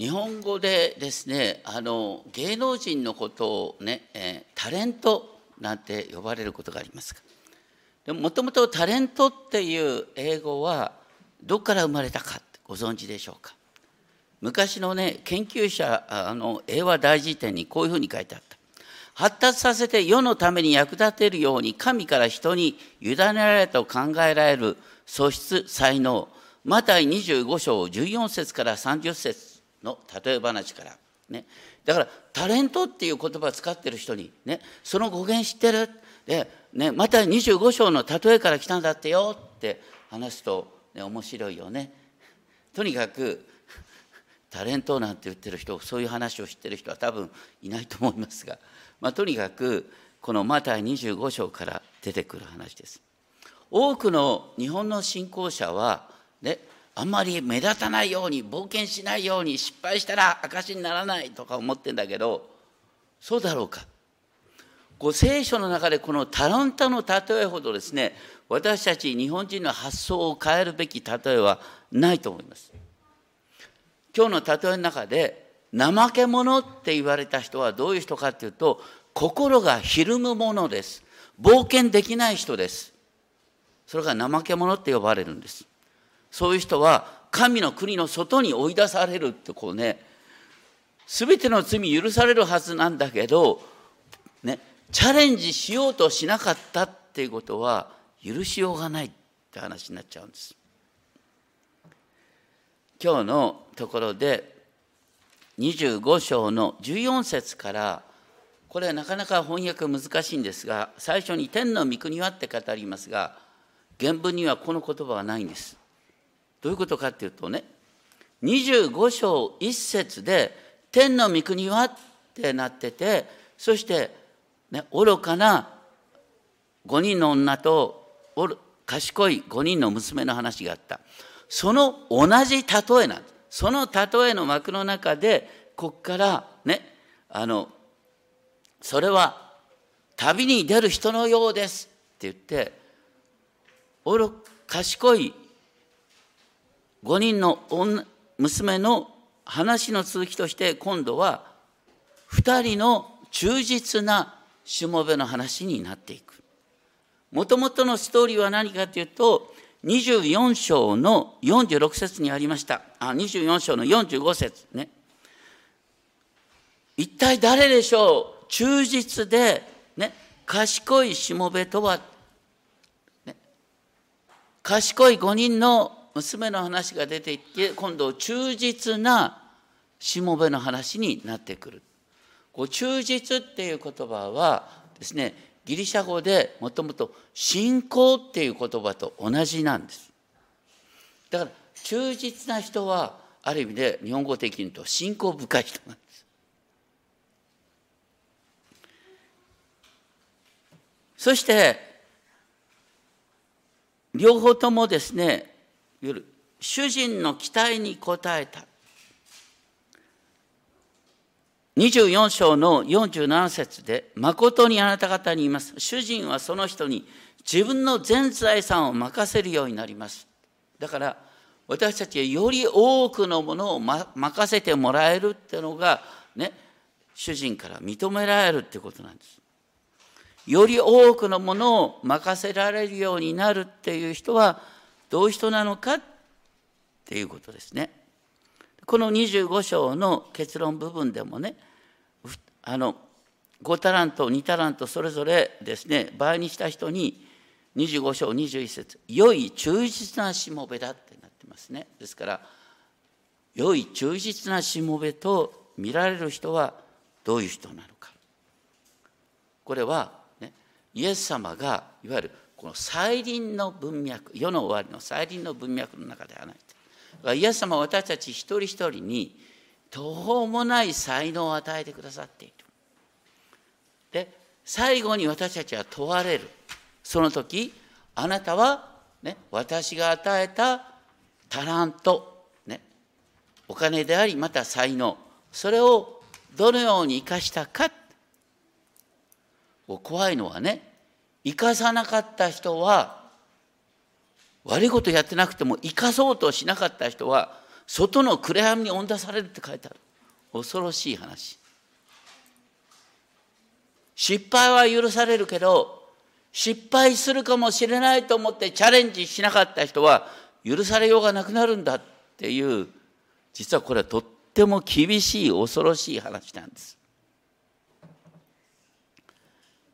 日本語でですねあの芸能人のことをね、えー、タレントなんて呼ばれることがありますがもともとタレントっていう英語はどこから生まれたかご存知でしょうか？昔のね研究者あの英和大辞典にこういうふうに書いてあった。発達させて世のために役立てるように神から人に委ねられたと考えられる素質才能マタイ25章14節から30節の例え話からねだからタレントっていう言葉を使ってる人にねその語源知ってるで、ね、また25章の例えから来たんだってよって話すと、ね、面白いよね。とにかくタレントなんて言ってる人そういう話を知ってる人は多分いないと思いますが、まあ、とにかくこのマタイ25章から出てくる話です。多くの日本の信仰者は、ね、あんまり目立たないように冒険しないように失敗したら証にならないとか思ってんだけどそうだろうかこ聖書の中でこのタロンタの例えほどですね私たち日本人の発想を変えるべき例えはないと思います。今日の例えの中で怠け者って言われた人はどういう人かっていうと心がひるむものです。冒険できない人です。それが怠け者って呼ばれるんです。そういう人は神の国の外に追い出されるってこうね全ての罪許されるはずなんだけど、ね、チャレンジしようとしなかったっていうことは許しようがないって話になっちゃうんです。今日のところで25章の14節からこれはなかなか翻訳難しいんですが最初に「天の御国は」って語りますが原文にはこの言葉はないんです。どういうことかっていうとね25章1節で「天の御国は」ってなっててそして、ね、愚かな5人の女と賢い5人の娘の話があった。その同じ例えなんです。その例えの幕の中でこっからねあのそれは旅に出る人のようですって言って賢い5人の娘の話の続きとして今度は2人の忠実なしもべの話になっていく。もともとのストーリーは何かというと24章の46節にありました。あ24章の45節ね。一体誰でしょう？忠実で、ね、賢いしもべとは、ね、賢い5人の娘の話が出ていって今度忠実なしもべの話になってくる。こう忠実っていう言葉はですねギリシャ語でもともと信仰っていう言葉と同じなんです。だから忠実な人はある意味で日本語的に言うと信仰深い人なんです。そして両方ともですね夜主人の期待に応えた。24章の47節で誠にあなた方に言います。主人はその人に自分の全財産を任せるようになります。だから私たちはより多くのものを、ま、任せてもらえるっていうのがね主人から認められるってことなんです。より多くのものを任せられるようになるっていう人はどういう人なのかっていうことですね。この25章の結論部分でもねあの5タラント2タラントそれぞれですね倍にした人に25章21節良い忠実なしもべだってなってますねですから良い忠実なしもべと見られる人はどういう人なのかこれは、ね、イエス様がいわゆるこの再臨の文脈世の終わりの再臨の文脈の中ではないイエス様は私たち一人一人に途方もない才能を与えてくださっている。で最後に私たちは問われる。その時あなたは、ね、私が与えたタラント、ね、お金でありまた才能。それをどのように生かしたか。怖いのはね生かさなかった人は悪いことやってなくても生かそうとしなかった人は外の暗闇に追い出されるって書いてある。恐ろしい話。失敗は許されるけど失敗するかもしれないと思ってチャレンジしなかった人は許されようがなくなるんだっていう実はこれはとっても厳しい恐ろしい話なんです。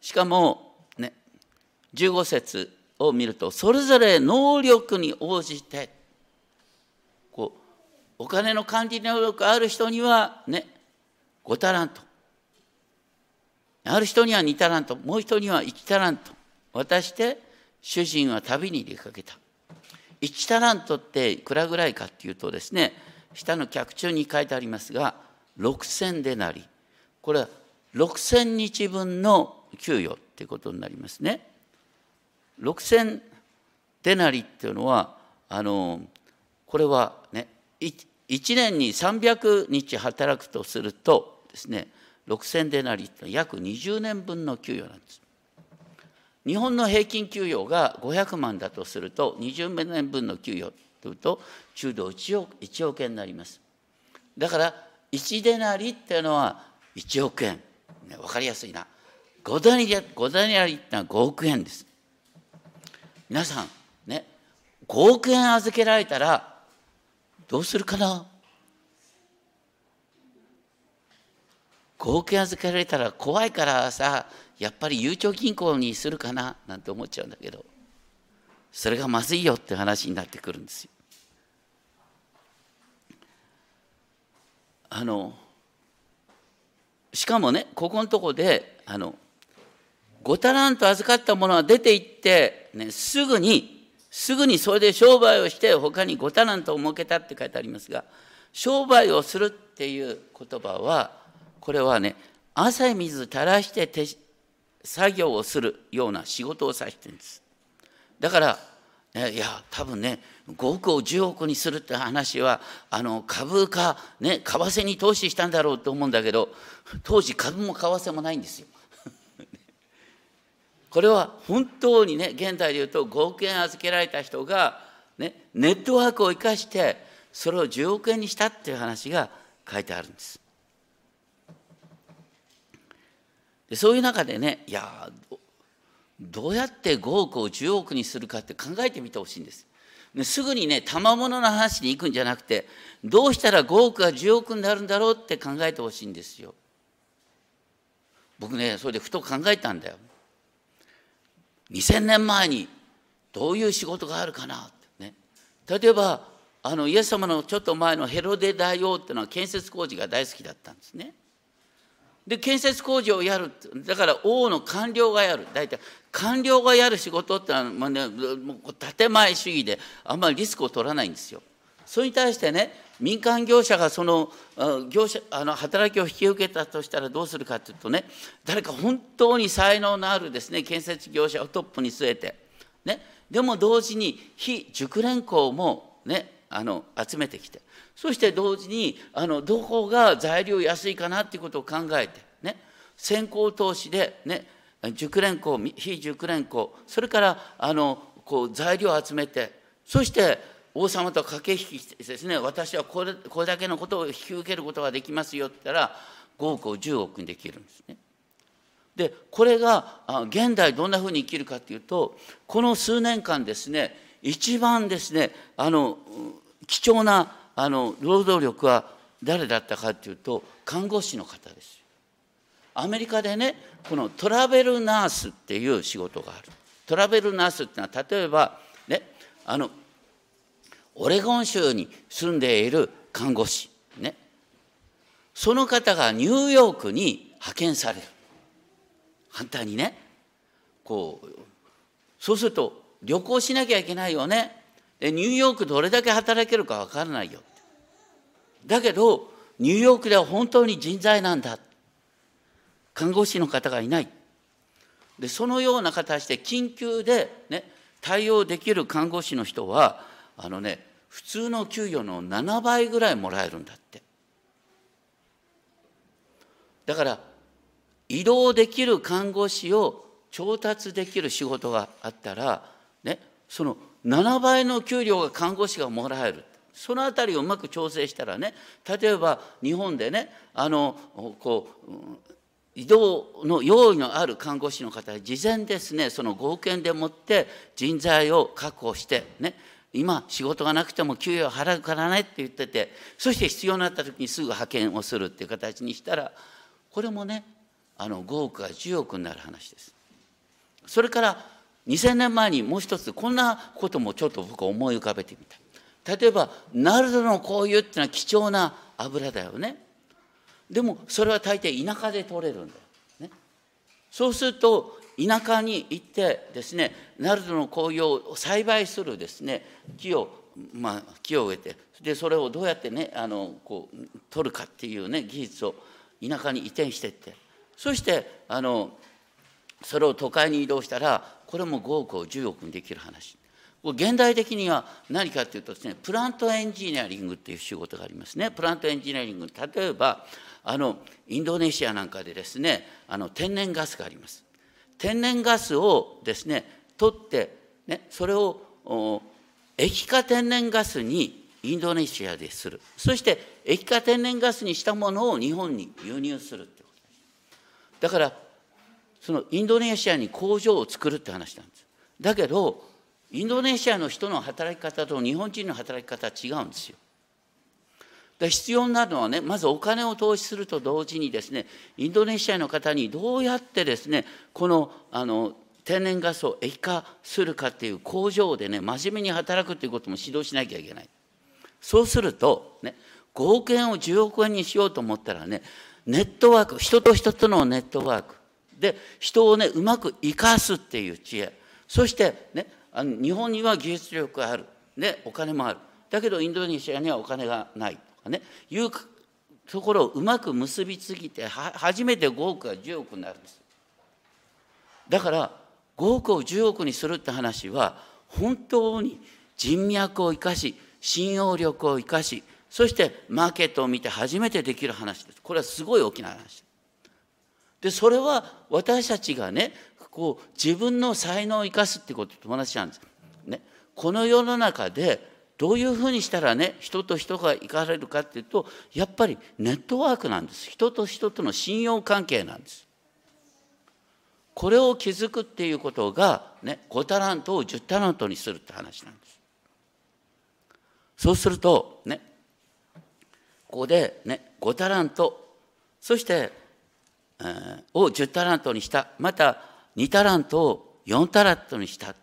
しかも15節を見るとそれぞれ能力に応じてこうお金の管理能力ある人にはね5タラントある人には2タラントもう人には1タラント渡して主人は旅に出かけた。1タラントっていくらぐらいかっていうとですね下の脚中に書いてありますが6,000でなり。これは6,000日分の給与っていうことになりますね。6,000デナリっていうのはあのこれはね1年に300日働くとするとですね6,000デナリって約20年分の給与なんです。日本の平均給与が500万だとすると20年分の給与というと中度1億 ,1 億円になります。だから1デナリっていうのは1億円。ね、分かりやすいな。5デナリ5デナリってのは5億円です。皆さんね5億円預けられたらどうするかな？5億円預けられたら怖いからさやっぱりゆうちょ銀行にするかな？なんて思っちゃうんだけど。それがまずいよって話になってくるんですよ。あのしかもねここのとこであの5タラント預かったものは出て行って、ね、すぐにすぐにそれで商売をして他に5タラントを設けたって書いてありますが商売をするっていう言葉はこれはね汗水垂らして手作業をするような仕事を指してるんです。だから、ね、いや多分ね5億を10億にするって話はあの株価ね為替に投資したんだろうと思うんだけど当時株も為替もないんですよ。これは本当にね現代でいうと5億円預けられた人が、ね、ネットワークを生かしてそれを10億円にしたっていう話が書いてあるんです。でそういう中でねいやどうやって5億を10億にするかって考えてみてほしいんです。すぐにね賜物の話に行くんじゃなくてどうしたら5億が10億になるんだろうって考えてほしいんですよ。僕ねそれでふと考えたんだよ。2000年前にどういう仕事があるかなってね例えばあのイエス様のちょっと前のヘロデ大王っていうのは建設工事が大好きだったんですね。で建設工事をやるだから王の官僚がやる大体官僚がやる仕事ってのは、まあね、もう建前主義であんまりリスクを取らないんですよ。それに対してね民間業者がその業者あの働きを引き受けたとしたらどうするかというとね誰か本当に才能のあるですね建設業者をトップに据えて、ね、でも同時に非熟練工もねあの集めてきてそして同時にあのどこが材料安いかなっていうことを考えてね。先行投資でね。熟練工非熟練工それからあのこう材料を集めてそして王様と駆け引きしてですね私はこれこれだけのことを引き受けることができますよって言ったら5億を10億にできるんですね。でこれが現代どんなふうに生きるかっていうとこの数年間ですね一番ですねあの貴重なあの労働力は誰だったかっていうと看護師の方ですアメリカでねこのトラベルナースっていう仕事があるトラベルナースっていうのは例えばねあのオレゴン州に住んでいる看護師ね。その方がニューヨークに派遣される。反対にね。こうそうすると旅行しなきゃいけないよね。でニューヨークどれだけ働けるか分からないよ。だけどニューヨークでは本当に人材なんだ。看護師の方がいない。でそのような形で緊急で、ね、対応できる看護師の人はあのね普通の給与の7倍ぐらいもらえるんだって。だから移動できる看護師を調達できる仕事があったら、ね、その7倍の給料が看護師がもらえる。そのあたりをうまく調整したらね例えば日本でねあのこう移動の用意のある看護師の方事前ですねその合憲でもって人材を確保してね今仕事がなくても給与払うからねって言っててそして必要になった時にすぐ派遣をするっていう形にしたらこれもねあの5億が10億になる話です。それから2000年前にもう一つこんなこともちょっと僕思い浮かべてみた。例えばナルドの香油っていうのは貴重な油だよね。でもそれは大抵田舎で取れるんだよ。ね、そうすると田舎に行ってですねナルドの紅葉を栽培するですね木をまあ木を植えてでそれをどうやってねあのこう取るかっていうね技術を田舎に移転していってそしてあのそれを都会に移動したらこれも5億を10億にできる話。現代的には何かっていうとですねプラントエンジニアリングっていう仕事がありますね。プラントエンジニアリング。例えばあのインドネシアなんかでですねあの天然ガスがあります。天然ガスをですね取って、ね、それを液化天然ガスにインドネシアでする。そして液化天然ガスにしたものを日本に輸入するってこと。ですだからそのインドネシアに工場を作るって話なんです。だけどインドネシアの人の働き方と日本人の働き方は違うんですよ。で必要なのはねまずお金を投資すると同時にですねインドネシアの方にどうやってですねこのあの天然ガスを液化するかっていう工場でね真面目に働くっていうことも指導しなきゃいけない。そうするとね5億円を10億円にしようと思ったらねネットワーク人と人とのネットワーク。で人をねうまく生かすっていう知恵。そしてねあの日本には技術力がある、ね、お金もある。だけどインドネシアにはお金がない。かねいうところをうまく結びつぎて初めて5億が10億になるんです。だから5億を10億にするって話は本当に人脈を生かし信用力を生かしそしてマーケットを見て初めてできる話です。これはすごい大きな話。でそれは私たちがねこう自分の才能を生かすってことと同じなんです、ね、この世の中でどういうふうにしたらね人と人が行かれるかっていうとやっぱりネットワークなんです。人と人との信用関係なんです。これを築くっていうことが、ね、5タラントを10タラントにするって話なんです。そうするとねここでね5タラント。そして、えー、を10タラントにした。また2タラントを4タラントにした。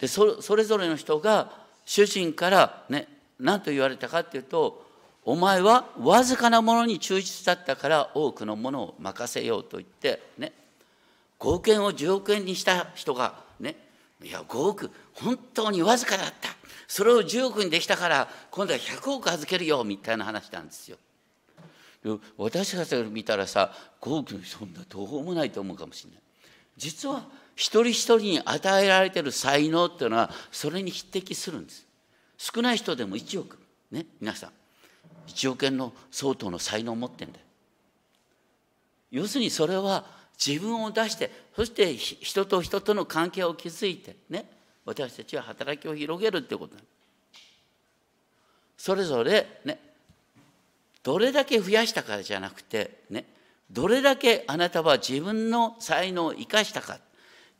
でそれぞれの人が主人からね何と言われたかっていうとお前はわずかなものに忠実だったから多くのものを任せようと言ってね5億円を10億円にした人がねいや5億本当にわずかだったそれを10億にできたから今度は100億預けるよみたいな話なんですよ。私たちが見たらさ5億そんなどうもないと思うかもしれない。実は一人一人に与えられてる才能っていうのはそれに匹敵するんです。少ない人でも1億。ね皆さん。1億円の相当の才能を持ってんだよ。要するにそれは自分を出してそして人と人との関係を築いてね私たちは働きを広げるってことそれぞれねどれだけ増やしたかじゃなくてねどれだけあなたは自分の才能を生かしたか。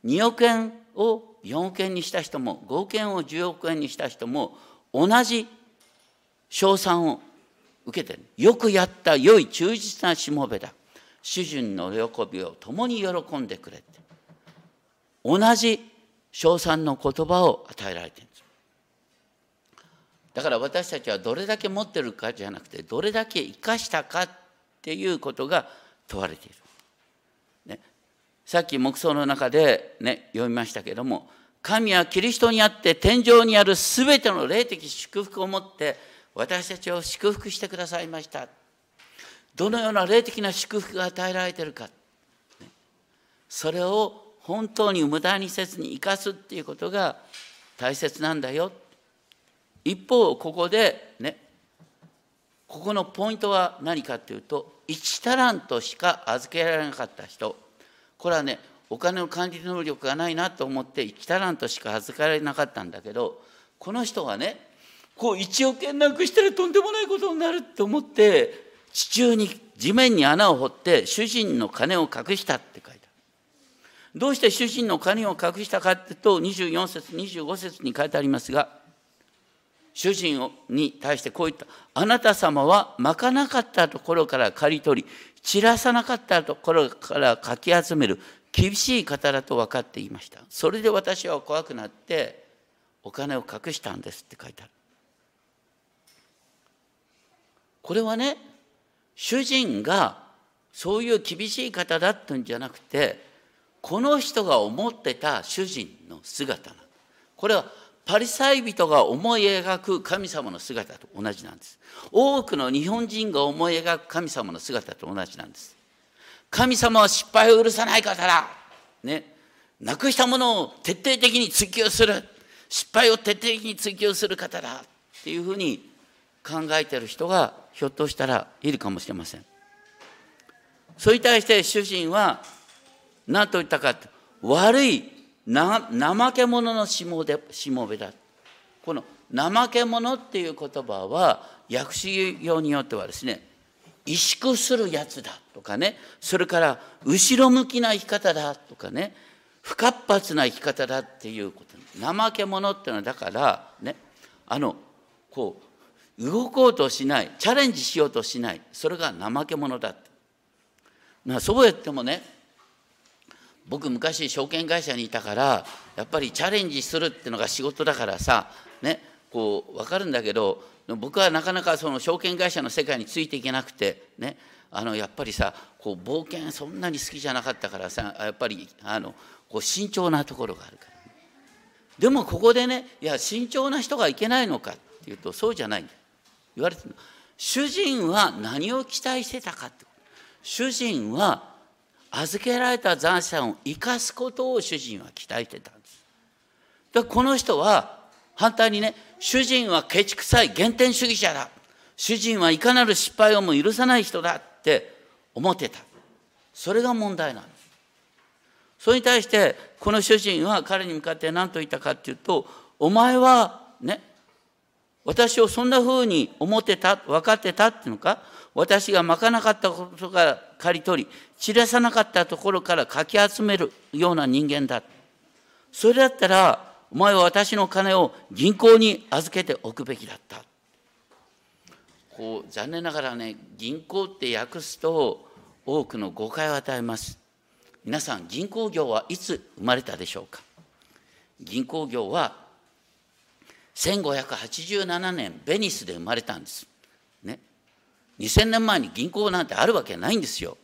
2億円を4億円にした人も5億円を10億円にした人も同じ賞賛を受けてる。よくやった良い忠実なしもべだ。主人の喜びを共に喜んでくれって。同じ称賛の言葉を与えられてるんです。だから私たちはどれだけ持ってるかじゃなくてどれだけ生かしたかっていうことが問われている。さっき黙想の中でね読みましたけども神はキリストにあって天井にある全ての霊的祝福を持って私たちを祝福してくださいました。どのような霊的な祝福が与えられているか。それを本当に無駄にせずに生かすっていうことが大切なんだよ。一方ここでねここのポイントは何かっていうと1タラントしか預けられなかった人。これはねお金の管理能力がないなと思って1タラントしか預かられなかったんだけどこの人がねこう1億円なくしたらとんでもないことになると思って地中に地面に穴を掘って主人の金を隠したって書いてある。どうして主人の金を隠したかっていうと24節25節に書いてありますが主人に対してこう言った。あなた様はまかなかったところから刈り取り散らさなかったところからかき集める厳しい方だと分かっていました。それで私は怖くなってお金を隠したんですって書いてある。これはね主人がそういう厳しい方だったんじゃなくてこの人が思ってた主人の姿なこれはパリサイ人が思い描く神様の姿と同じなんです。多くの日本人が思い描く神様の姿と同じなんです。神様は失敗を許さない方だね。なくしたものを徹底的に追求する。失敗を徹底的に追求する方だ。っていうふうに考えてる人がひょっとしたらいるかもしれません。それに対して主人は何と言ったかって悪いな怠け者のしもでしもべだ。この怠け者っていう言葉は訳し用によってはですね萎縮するやつだとかねそれから後ろ向きな生き方だとかね不活発な生き方だっていうこと怠け者っていうのはだからねあのこう動こうとしないチャレンジしようとしないそれが怠け者だなそうやってもね僕昔証券会社にいたからやっぱりチャレンジするっていうのが仕事だからさねこう分かるんだけど僕はなかなかその証券会社の世界についていけなくてねあのやっぱりさこう冒険そんなに好きじゃなかったからさやっぱりあのこう慎重なところがあるから、でもここでねいや慎重な人がいけないのかっていうとそうじゃない言われてるの。主人は何を期待してたかって主人は預けられた財産を生かすことを主人は期待してたんです。だからこの人は反対にね主人はケチくさい原点主義者だ。主人はいかなる失敗をも許さない人だって思ってた。それが問題なんです。それに対してこの主人は彼に向かって何と言ったかっていうとお前はね私をそんなふうに思ってた分かってたっていうのか私がまかなかったことから刈り取り散らさなかったところからかき集めるような人間だ。それだったらお前は私の金を銀行に預けておくべきだった。こう残念ながらね銀行って訳すと多くの誤解を与えます。皆さん銀行業はいつ生まれたでしょうか？銀行業は1587年ベニスで生まれたんです。ね。2000年前に銀行なんてあるわけないんですよ。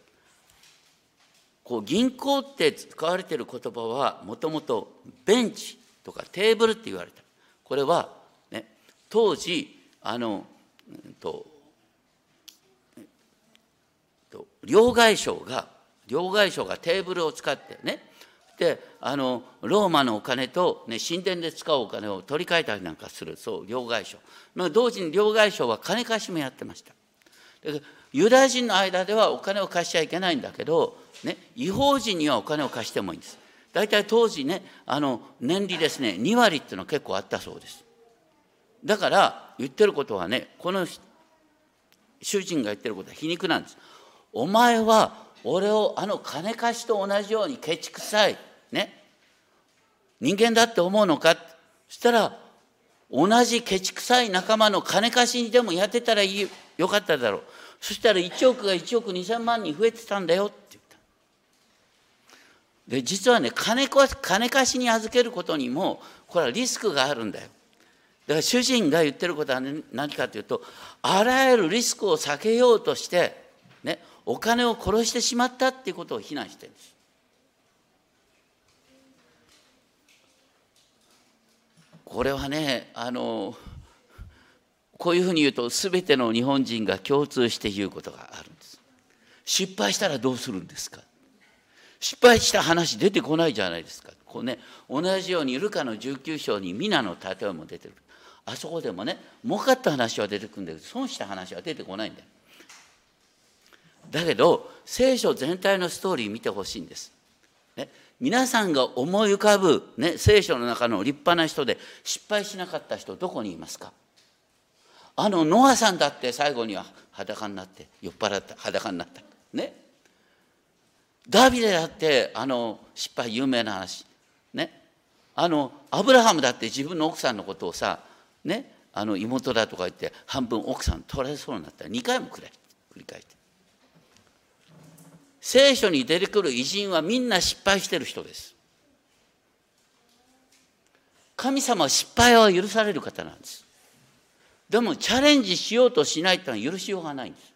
こう銀行って使われている言葉はもともとベンチとかテーブルって言われた。これは、ね、当時あの、と両替商が両替商がテーブルを使ってねであのローマのお金と、ね、神殿で使うお金を取り替えたりなんかするそう両替商。同時に両替商は金貸しもやってました。ユダヤ人の間ではお金を貸しちゃいけないんだけど、ね、違法人にはお金を貸してもいいんです。大体当時ねあの年利ですね2割っていうのは結構あったそうです。だから言ってることはねこの主人が言ってることは皮肉なんです。お前は俺をあの金貸しと同じようにケチくさい。ね。人間だって思うのか？そしたら同じケチくさい仲間の金貸しにでもやってたらいいよ。かっただろう。そしたら1億が1億2,000万に増えてたんだよ。って言った。で実はね金金貸しに預けることにもこれはリスクがあるんだよ。だから主人が言ってることは何かというとあらゆるリスクを避けようとしてねお金を殺してしまったっていうことを非難してるんです。これはねあのこういうふうに言うと全ての日本人が共通して言うことがあるんです。失敗したらどうするんですか？失敗した話出てこないじゃないですか。こうね同じようにルカの19章に皆の例えも出てる。あそこでもね儲かった話は出てくるんだけど損した話は出てこないんだよ。だけど聖書全体のストーリー見てほしいんです、皆さんが思い浮かぶ、ね、聖書の中の立派な人で失敗しなかった人どこにいますか？あのノアさんだって最後には裸になって酔っ払って裸になった。ね。ダビデだってあの失敗有名な話。ね。あのアブラハムだって自分の奥さんのことをさね。あの妹だとか言って半分奥さん取られそうになった。ら2回もくれ。繰り返して。聖書に出てくる偉人はみんな失敗してる人です。神様は失敗は許される方なんです。でもチャレンジしようとしないというのは許しようがないんです。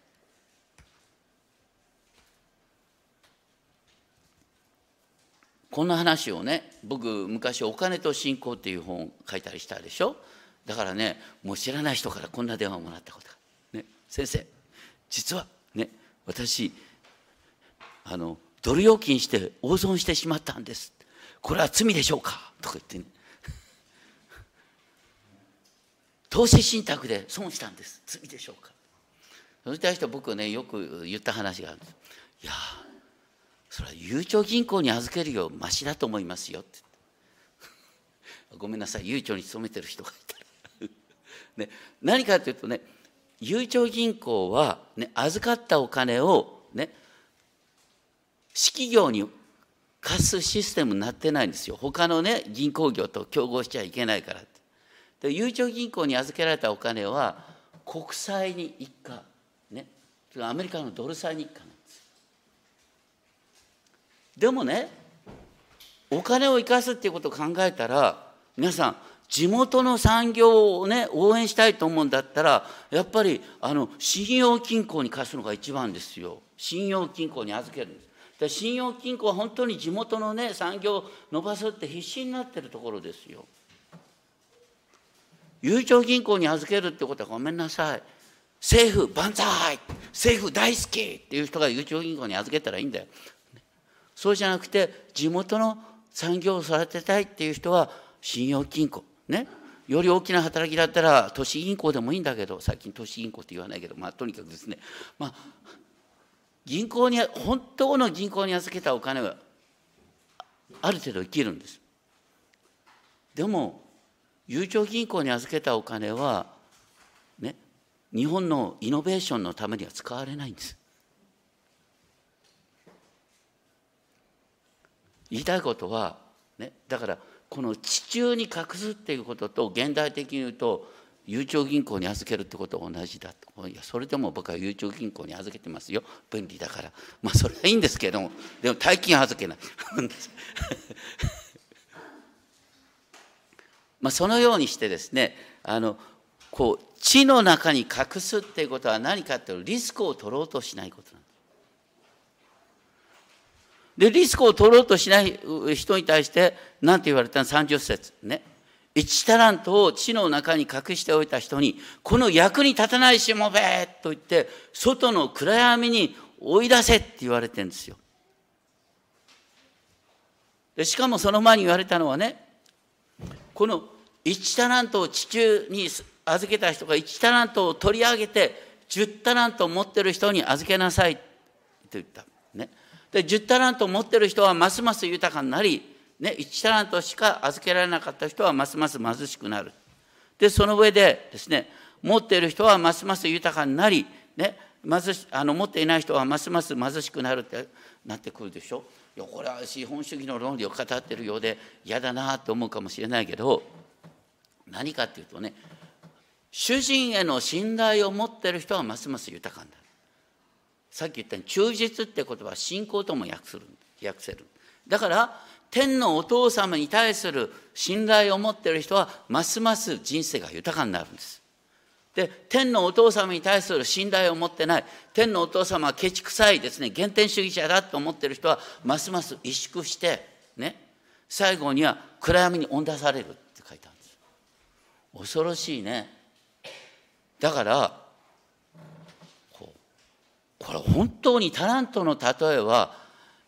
こんな話をね僕昔「お金と信仰」っていう本を書いたりしたでしょ？だからねもう知らない人からこんな電話もらったことが、ね、先生実はね私あのドル預金して大損してしまったんです。これは罪でしょうか？とか言ってね。投資信託で損したんです。罪でしょうか？それに対して僕ねよく言った話があるんです。いやそれはゆうちょ銀行に預けるよましだと思いますよって。ごめんなさいゆうちょに勤めてる人がいたら。ね、何かというとねゆうちょ銀行は、ね、預かったお金をね式業に貸すシステムになってないんですよ。他のね銀行業と競合しちゃいけないからでゆうちょ銀行に預けられたお金は国債に一家ね。アメリカのドル債に一家なんですでもねお金を生かすっていうことを考えたら皆さん地元の産業をね応援したいと思うんだったらやっぱりあの信用金庫に貸すのが一番ですよ。信用金庫に預けるんです。で信用金庫は本当に地元のね産業を伸ばすって必死になってるところですよ。ゆうちょ銀行に預けるってことはごめんなさい。政府万歳！政府大好きっていう人がゆうちょ銀行に預けたらいいんだよ。そうじゃなくて地元の産業を育てたいっていう人は信用金庫。ね。より大きな働きだったら都市銀行でもいいんだけど最近都市銀行って言わないけどまあとにかくですね。まあ銀行に本当の銀行に預けたお金はある程度生きるんです。でもゆうちょ銀行に預けたお金はね日本のイノベーションのためには使われないんです。言いたいことは、ね、だからこの地中に隠すっていうことと現代的に言うとゆうちょ銀行に預けるってことは同じだと。いやそれでも僕はゆうちょ銀行に預けてますよ。便利だから。まあそれはいいんですけども。でも大金預けない。まあ、そのようにしてですねあのこう地の中に隠すっていうことは何かっていうとリスクを取ろうとしないことなんです。でリスクを取ろうとしない人に対して何て言われたの？30節。ね。1タラントを地の中に隠しておいた人にこの役に立たないしもべと言って外の暗闇に追い出せって言われてるんですよ。でしかもその前に言われたのはねこの1タラントを地中に預けた人が1タラントを取り上げて10タラントを持ってる人に預けなさいと言った。ね、で10タラントを持ってる人はますます豊かになり、ね、1タラントしか預けられなかった人はますます貧しくなる。でその上でですね持っている人はますます豊かになり、ね、貧しあの持っていない人はますます貧しくなるってなってくるでしょ。いやこれは資本主義の論理を語ってるようで嫌だなと思うかもしれないけど何かっていうとね主人への信頼を持ってる人はますます豊かになるさっき言ったように忠実って言葉は信仰とも訳する訳せるだから天のお父様に対する信頼を持ってる人はますます人生が豊かになるんです。で天のお父様に対する信頼を持ってない天のお父様はケチくさいですね原点主義者だと思ってる人はますます萎縮してね最後には暗闇に追い出されるって書いてあるんです。恐ろしいね。だからこれ本当にタラントの例えは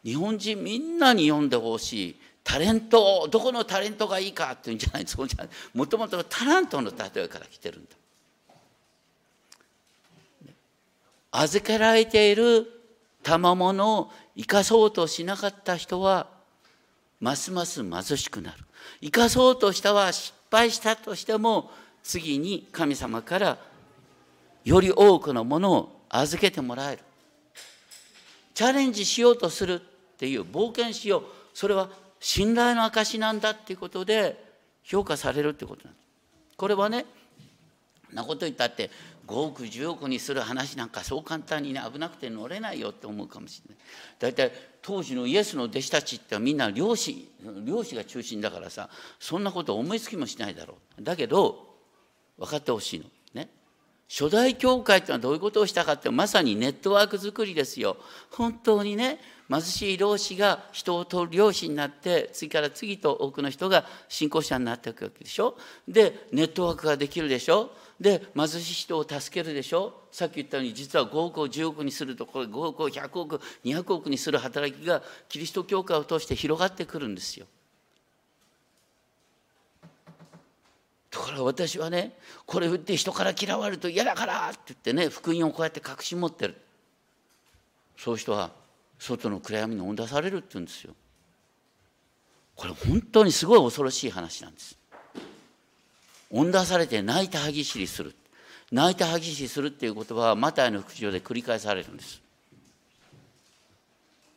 日本人みんなに読んでほしい。タレントどこのタレントがいいかっていうんじゃない。そうじゃないもともとタラントの例えから来てるんだ。預けられている賜物を生かそうとしなかった人はますます貧しくなる生かそうとしたは失敗したとしても次に神様からより多くのものを預けてもらえるチャレンジしようとするっていう冒険しよう。それは信頼の証なんだっていうことで評価されるってことなんですこれはねなこと言ったって5億10億にする話なんかそう簡単にね危なくて乗れないよって思うかもしれない。大体当時のイエスの弟子たちってみんな漁師漁師が中心だからさそんなこと思いつきもしないだろう。だけど分かってほしいの。ね。初代教会ってのはどういうことをしたかってまさにネットワーク作りですよ。本当にね貧しい漁師が人を取る漁師になって次から次と多くの人が信仰者になっていくわけでしょ？でネットワークができるでしょ？で貧しい人を助けるでしょ？さっき言ったように実は5億を10億にするとこれ5億を100億200億にする働きがキリスト教会を通して広がってくるんですよ。ところが私はねこれ売って人から嫌われると嫌だからって言ってね福音をこうやって隠し持ってる。そういう人は外の暗闇に追い出されるって言うんですよ。これ本当にすごい恐ろしい話なんです。追ん出されて泣いて歯ぎしりする泣いて歯ぎしりするっていう言葉はマタイの副長で繰り返されるんです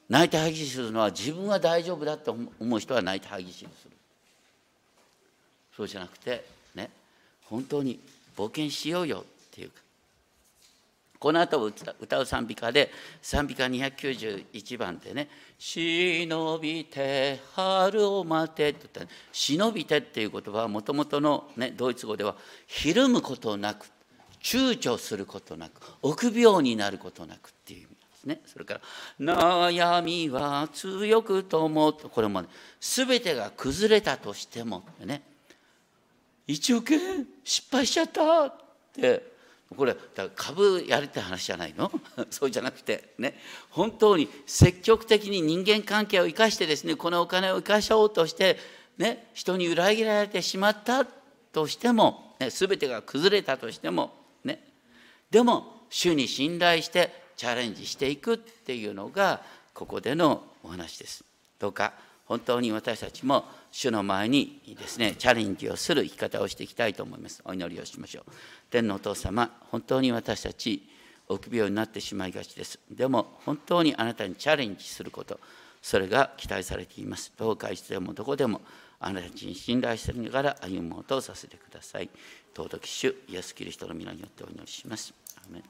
泣いて歯ぎしりするのは自分は大丈夫だと思う人は泣いて歯ぎしりするそうじゃなくてね本当に冒険しようよっていうかこの後歌う賛美歌で賛美歌291番でね「忍びて春を待て」って言った「忍びて」っていう言葉はもともとの、ね、ドイツ語ではひるむことなく躊躇することなく臆病になることなくっていう意味なんですね。それから「悩みは強くとも」これもね全てが崩れたとしてもね1億円失敗しちゃったってこれ株やるって話じゃないの？そうじゃなくてね。本当に積極的に人間関係を生かしてですねこのお金を生かしようとしてね人に裏切られてしまったとしても、ね、全てが崩れたとしてもね。でも主に信頼してチャレンジしていくっていうのがここでのお話です。どうか本当に私たちも主の前にですねチャレンジをする生き方をしていきたいと思います。お祈りをしましょう。天のお父様本当に私たち臆病になってしまいがちです。でも本当にあなたにチャレンジすることそれが期待されています。どうかいつでもどこでもあなたたちに信頼してながら歩むことをさせてください。尊き主イエスキリストの皆によってお祈りします。アメ